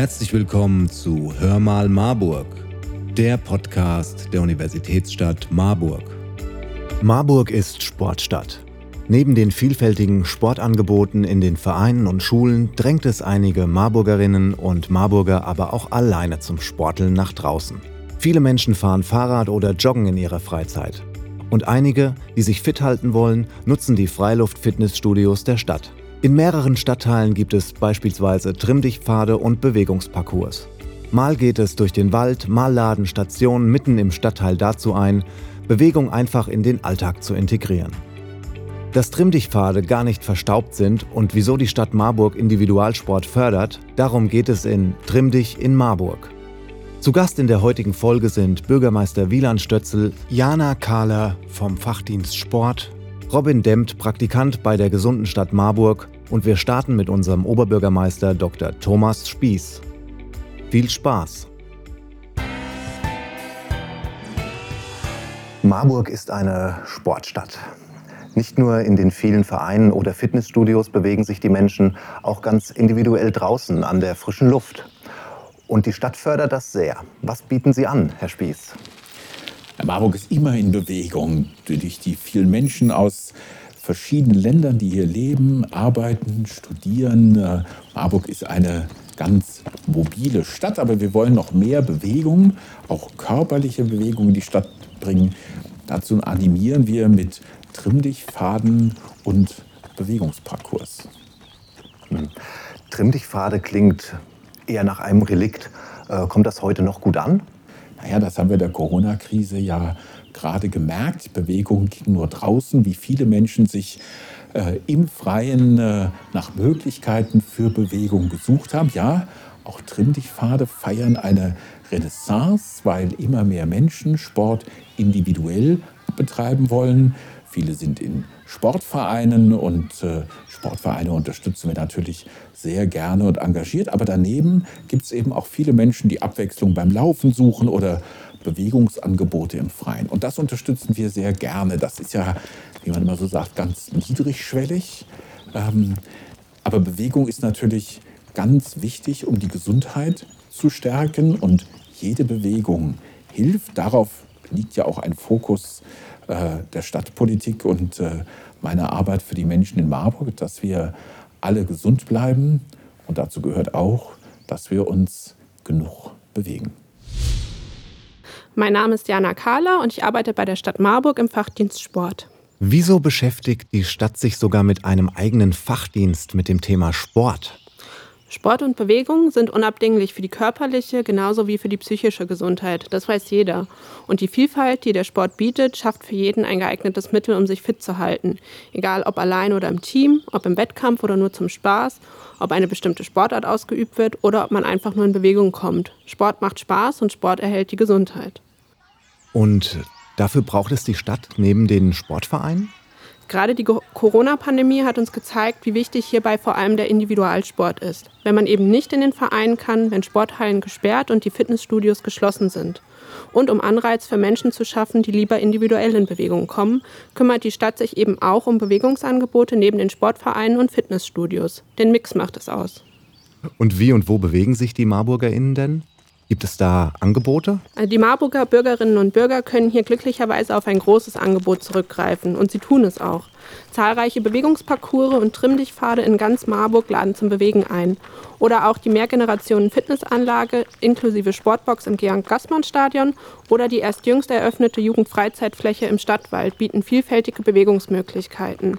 Herzlich willkommen zu Hör mal Marburg, der Podcast der Universitätsstadt Marburg. Marburg ist Sportstadt. Neben den vielfältigen Sportangeboten in den Vereinen und Schulen drängt es einige Marburgerinnen und Marburger aber auch alleine zum Sporteln nach draußen. Viele Menschen fahren Fahrrad oder joggen in ihrer Freizeit. Und einige, die sich fit halten wollen, nutzen die Freiluft-Fitnessstudios der Stadt. In mehreren Stadtteilen gibt es beispielsweise Trimmdichtpfade und Bewegungsparcours. Mal geht es durch den Wald, mal laden Stationen mitten im Stadtteil dazu ein, Bewegung einfach in den Alltag zu integrieren. Dass Trimmdichtpfade gar nicht verstaubt sind und wieso die Stadt Marburg Individualsport fördert, darum geht es in Trimmdich in Marburg. Zu Gast in der heutigen Folge sind Bürgermeister Wieland Stötzel, Jana Kahler vom Fachdienst Sport Robin Dempt, Praktikant bei der gesunden Stadt Marburg und wir starten mit unserem Oberbürgermeister Dr. Thomas Spieß. Viel Spaß! Marburg ist eine Sportstadt. Nicht nur in den vielen Vereinen oder Fitnessstudios bewegen sich die Menschen, auch ganz individuell draußen an der frischen Luft. Und die Stadt fördert das sehr. Was bieten Sie an, Herr Spieß? Marburg ist immer in Bewegung durch die vielen Menschen aus verschiedenen Ländern, die hier leben, arbeiten, studieren. Marburg ist eine ganz mobile Stadt, aber wir wollen noch mehr Bewegung, auch körperliche Bewegung in die Stadt bringen. Dazu animieren wir mit Trimmdichtfaden und Bewegungsparcours. Hm. Klingt eher nach einem Relikt. Äh, kommt das heute noch gut an? Naja, das haben wir der Corona-Krise ja gerade gemerkt. Die Bewegung ging nur draußen, wie viele Menschen sich äh, im Freien äh, nach Möglichkeiten für Bewegung gesucht haben. Ja, auch Trimmdichtpfade feiern eine Renaissance, weil immer mehr Menschen Sport individuell betreiben wollen. Viele sind in Sportvereinen und äh, Sportvereine unterstützen wir natürlich sehr gerne und engagiert. Aber daneben gibt es eben auch viele Menschen, die Abwechslung beim Laufen suchen oder Bewegungsangebote im Freien. Und das unterstützen wir sehr gerne. Das ist ja, wie man immer so sagt, ganz niedrigschwellig. Ähm, aber Bewegung ist natürlich ganz wichtig, um die Gesundheit zu stärken. Und jede Bewegung hilft. Darauf liegt ja auch ein Fokus der Stadtpolitik und äh, meiner Arbeit für die Menschen in Marburg, dass wir alle gesund bleiben. Und dazu gehört auch, dass wir uns genug bewegen. Mein Name ist Jana Kahler und ich arbeite bei der Stadt Marburg im Fachdienst Sport. Wieso beschäftigt die Stadt sich sogar mit einem eigenen Fachdienst mit dem Thema Sport? Sport und Bewegung sind unabdinglich für die körperliche genauso wie für die psychische Gesundheit. Das weiß jeder. Und die Vielfalt, die der Sport bietet, schafft für jeden ein geeignetes Mittel, um sich fit zu halten. Egal ob allein oder im Team, ob im Wettkampf oder nur zum Spaß, ob eine bestimmte Sportart ausgeübt wird oder ob man einfach nur in Bewegung kommt. Sport macht Spaß und Sport erhält die Gesundheit. Und dafür braucht es die Stadt neben den Sportvereinen? Gerade die Corona-Pandemie hat uns gezeigt, wie wichtig hierbei vor allem der Individualsport ist. Wenn man eben nicht in den Verein kann, wenn Sporthallen gesperrt und die Fitnessstudios geschlossen sind. Und um Anreiz für Menschen zu schaffen, die lieber individuell in Bewegung kommen, kümmert die Stadt sich eben auch um Bewegungsangebote neben den Sportvereinen und Fitnessstudios. Den Mix macht es aus. Und wie und wo bewegen sich die MarburgerInnen denn? Gibt es da Angebote? Also die Marburger Bürgerinnen und Bürger können hier glücklicherweise auf ein großes Angebot zurückgreifen und sie tun es auch. Zahlreiche Bewegungsparcours und Trimmdichtpfade in ganz Marburg laden zum Bewegen ein. Oder auch die Mehrgenerationen-Fitnessanlage inklusive Sportbox im Georg-Gassmann-Stadion oder die erst jüngst eröffnete Jugendfreizeitfläche im Stadtwald bieten vielfältige Bewegungsmöglichkeiten.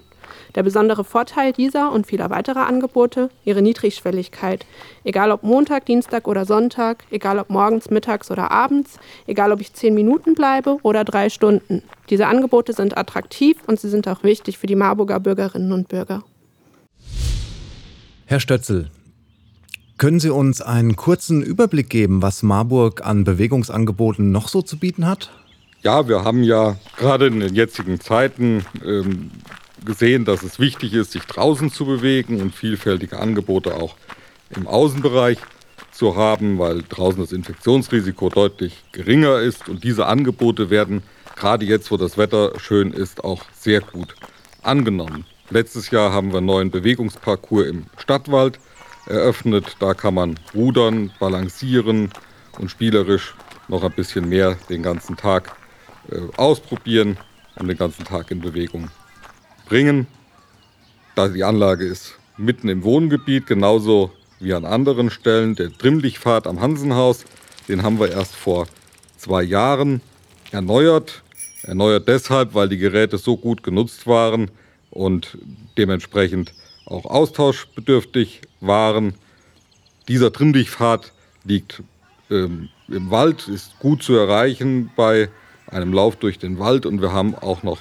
Der besondere Vorteil dieser und vieler weiterer Angebote, ihre Niedrigschwelligkeit. Egal ob Montag, Dienstag oder Sonntag, egal ob morgens, mittags oder abends, egal ob ich zehn Minuten bleibe oder drei Stunden. Diese Angebote sind attraktiv und sie sind auch wichtig für die Marburger Bürgerinnen und Bürger. Herr Stötzel, können Sie uns einen kurzen Überblick geben, was Marburg an Bewegungsangeboten noch so zu bieten hat? Ja, wir haben ja gerade in den jetzigen Zeiten ähm, gesehen, dass es wichtig ist, sich draußen zu bewegen und vielfältige Angebote auch im Außenbereich zu haben, weil draußen das Infektionsrisiko deutlich geringer ist. Und diese Angebote werden gerade jetzt, wo das Wetter schön ist, auch sehr gut angenommen. Letztes Jahr haben wir einen neuen Bewegungsparcours im Stadtwald eröffnet. Da kann man rudern, balancieren und spielerisch noch ein bisschen mehr den ganzen Tag äh, ausprobieren und den ganzen Tag in Bewegung bringen. Da die Anlage ist mitten im Wohngebiet, genauso wie an anderen Stellen. Der Trimmlichtpfad am Hansenhaus, den haben wir erst vor zwei Jahren erneuert. Erneuert deshalb, weil die Geräte so gut genutzt waren und dementsprechend auch austauschbedürftig waren. Dieser Trimmlichtpfad liegt ähm, im Wald, ist gut zu erreichen bei einem Lauf durch den Wald und wir haben auch noch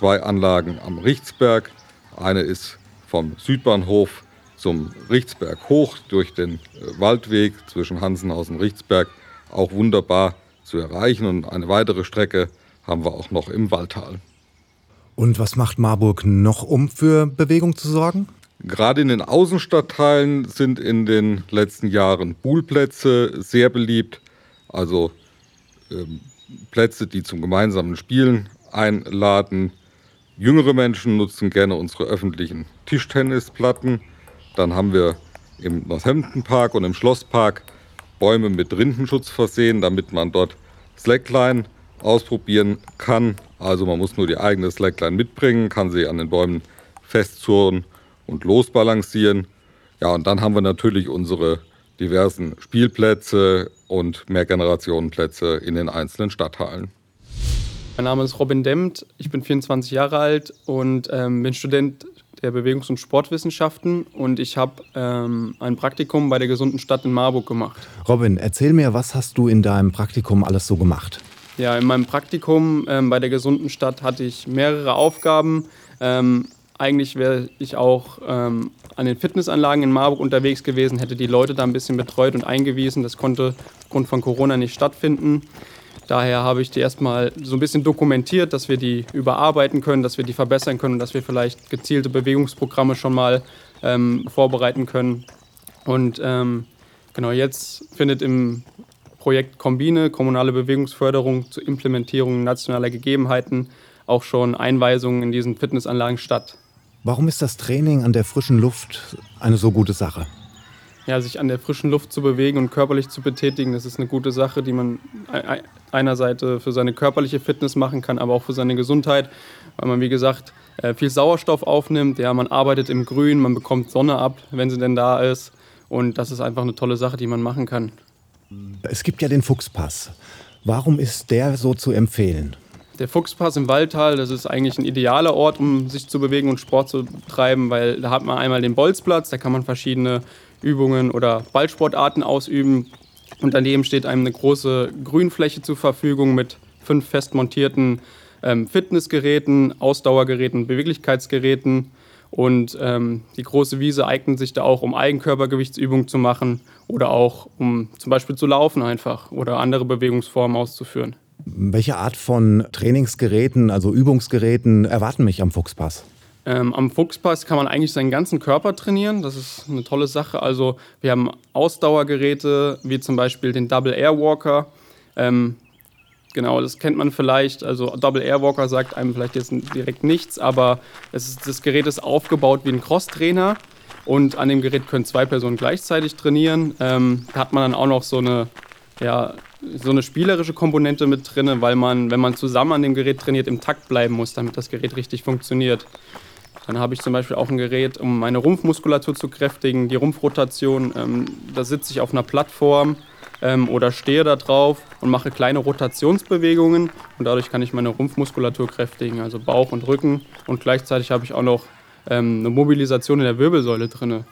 zwei Anlagen am Richtsberg. Eine ist vom Südbahnhof zum Richtsberg hoch durch den äh, Waldweg zwischen Hansenhaus und Richtsberg auch wunderbar zu erreichen. Und eine weitere Strecke haben wir auch noch im Waldtal. Und was macht Marburg noch, um für Bewegung zu sorgen? Gerade in den Außenstadtteilen sind in den letzten Jahren Poolplätze sehr beliebt. Also ähm, Plätze, die zum gemeinsamen Spielen einladen. Jüngere Menschen nutzen gerne unsere öffentlichen Tischtennisplatten. Dann haben wir im Northampton Park und im Schlosspark Bäume mit Rindenschutz versehen, damit man dort Slackline ausprobieren kann. Also man muss nur die eigene Slackline mitbringen, kann sie an den Bäumen festzurren und losbalancieren. Ja, und dann haben wir natürlich unsere diversen Spielplätze und Mehrgenerationenplätze in den einzelnen Stadtteilen. Mein Name ist Robin Demmt, ich bin 24 Jahre alt und ähm, bin Student der Bewegungs- und Sportwissenschaften und ich habe ähm, ein Praktikum bei der gesunden Stadt in Marburg gemacht. Robin, erzähl mir, was hast du in deinem Praktikum alles so gemacht? Ja, in meinem Praktikum ähm, bei der gesunden Stadt hatte ich mehrere Aufgaben. Ähm, eigentlich wäre ich auch ähm, an den Fitnessanlagen in Marburg unterwegs gewesen, hätte die Leute da ein bisschen betreut und eingewiesen. Das konnte aufgrund von Corona nicht stattfinden. Daher habe ich die erstmal so ein bisschen dokumentiert, dass wir die überarbeiten können, dass wir die verbessern können, dass wir vielleicht gezielte Bewegungsprogramme schon mal ähm, vorbereiten können. Und ähm, genau jetzt findet im Projekt Kombine, kommunale Bewegungsförderung zur Implementierung nationaler Gegebenheiten, auch schon Einweisungen in diesen Fitnessanlagen statt. Warum ist das Training an der frischen Luft eine so gute Sache? Ja, sich an der frischen Luft zu bewegen und körperlich zu betätigen, das ist eine gute Sache, die man einerseits für seine körperliche Fitness machen kann, aber auch für seine Gesundheit, weil man, wie gesagt, äh, viel Sauerstoff aufnimmt. Ja, man arbeitet im Grün, man bekommt Sonne ab, wenn sie denn da ist. Und das ist einfach eine tolle Sache, die man machen kann. Es gibt ja den Fuchspass. Warum ist der so zu empfehlen? Der Fuchspass im Waldtal, das ist eigentlich ein idealer Ort, um sich zu bewegen und Sport zu treiben, weil da hat man einmal den Bolzplatz, da kann man verschiedene Übungen oder Ballsportarten ausüben. Und daneben steht einem eine große Grünfläche zur Verfügung mit fünf fest montierten ähm, Fitnessgeräten, Ausdauergeräten, Beweglichkeitsgeräten. Und ähm, die große Wiese eignet sich da auch, um Eigenkörpergewichtsübungen zu machen oder auch um zum Beispiel zu laufen einfach oder andere Bewegungsformen auszuführen. Welche Art von Trainingsgeräten, also Übungsgeräten, erwarten mich am Fuchspass? Ähm, am Fuchspass kann man eigentlich seinen ganzen Körper trainieren. Das ist eine tolle Sache. Also wir haben Ausdauergeräte, wie zum Beispiel den Double Air Walker. Ähm, genau, das kennt man vielleicht. Also Double Air Walker sagt einem vielleicht jetzt direkt nichts, aber ist, das Gerät ist aufgebaut wie ein Crosstrainer. Und an dem Gerät können zwei Personen gleichzeitig trainieren. Ähm, da hat man dann auch noch so eine ja, so eine spielerische Komponente mit drin, weil man, wenn man zusammen an dem Gerät trainiert, im Takt bleiben muss, damit das Gerät richtig funktioniert. Dann habe ich zum Beispiel auch ein Gerät, um meine Rumpfmuskulatur zu kräftigen, die Rumpfrotation. Ähm, da sitze ich auf einer Plattform ähm, oder stehe da drauf und mache kleine Rotationsbewegungen und dadurch kann ich meine Rumpfmuskulatur kräftigen, also Bauch und Rücken. Und gleichzeitig habe ich auch noch ähm, eine Mobilisation in der Wirbelsäule drin.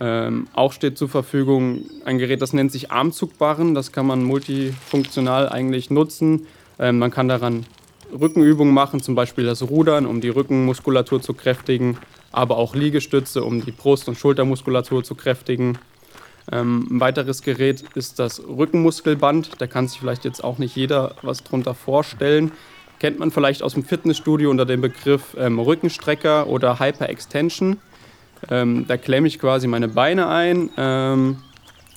Ähm, auch steht zur Verfügung ein Gerät, das nennt sich Armzugbarren. Das kann man multifunktional eigentlich nutzen. Ähm, man kann daran Rückenübungen machen, zum Beispiel das Rudern, um die Rückenmuskulatur zu kräftigen, aber auch Liegestütze, um die Brust- und Schultermuskulatur zu kräftigen. Ähm, ein weiteres Gerät ist das Rückenmuskelband. Da kann sich vielleicht jetzt auch nicht jeder was drunter vorstellen. Kennt man vielleicht aus dem Fitnessstudio unter dem Begriff ähm, Rückenstrecker oder Hyperextension. Ähm, da klemme ich quasi meine Beine ein, ähm,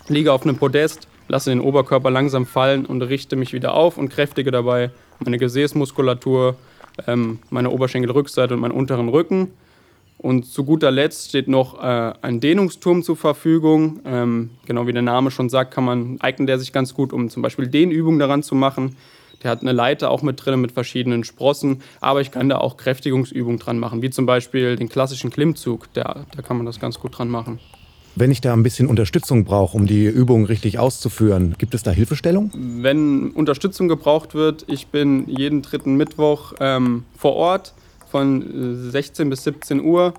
liege auf einem Podest, lasse den Oberkörper langsam fallen und richte mich wieder auf und kräftige dabei meine Gesäßmuskulatur, ähm, meine Oberschenkelrückseite und meinen unteren Rücken. Und zu guter Letzt steht noch äh, ein Dehnungsturm zur Verfügung. Ähm, genau wie der Name schon sagt, kann man, eignet der sich ganz gut, um zum Beispiel Dehnübungen daran zu machen. Der hat eine Leiter auch mit drin mit verschiedenen Sprossen, aber ich kann da auch Kräftigungsübungen dran machen, wie zum Beispiel den klassischen Klimmzug. Da, da kann man das ganz gut dran machen. Wenn ich da ein bisschen Unterstützung brauche, um die Übung richtig auszuführen, gibt es da Hilfestellung? Wenn Unterstützung gebraucht wird, ich bin jeden dritten Mittwoch ähm, vor Ort von 16 bis 17 Uhr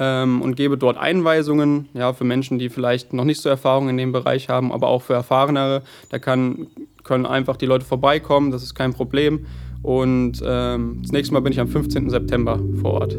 ähm, und gebe dort Einweisungen ja, für Menschen, die vielleicht noch nicht so Erfahrung in dem Bereich haben, aber auch für Erfahrenere. Da kann, können einfach die Leute vorbeikommen, das ist kein Problem. Und ähm, das nächste Mal bin ich am 15. September vor Ort.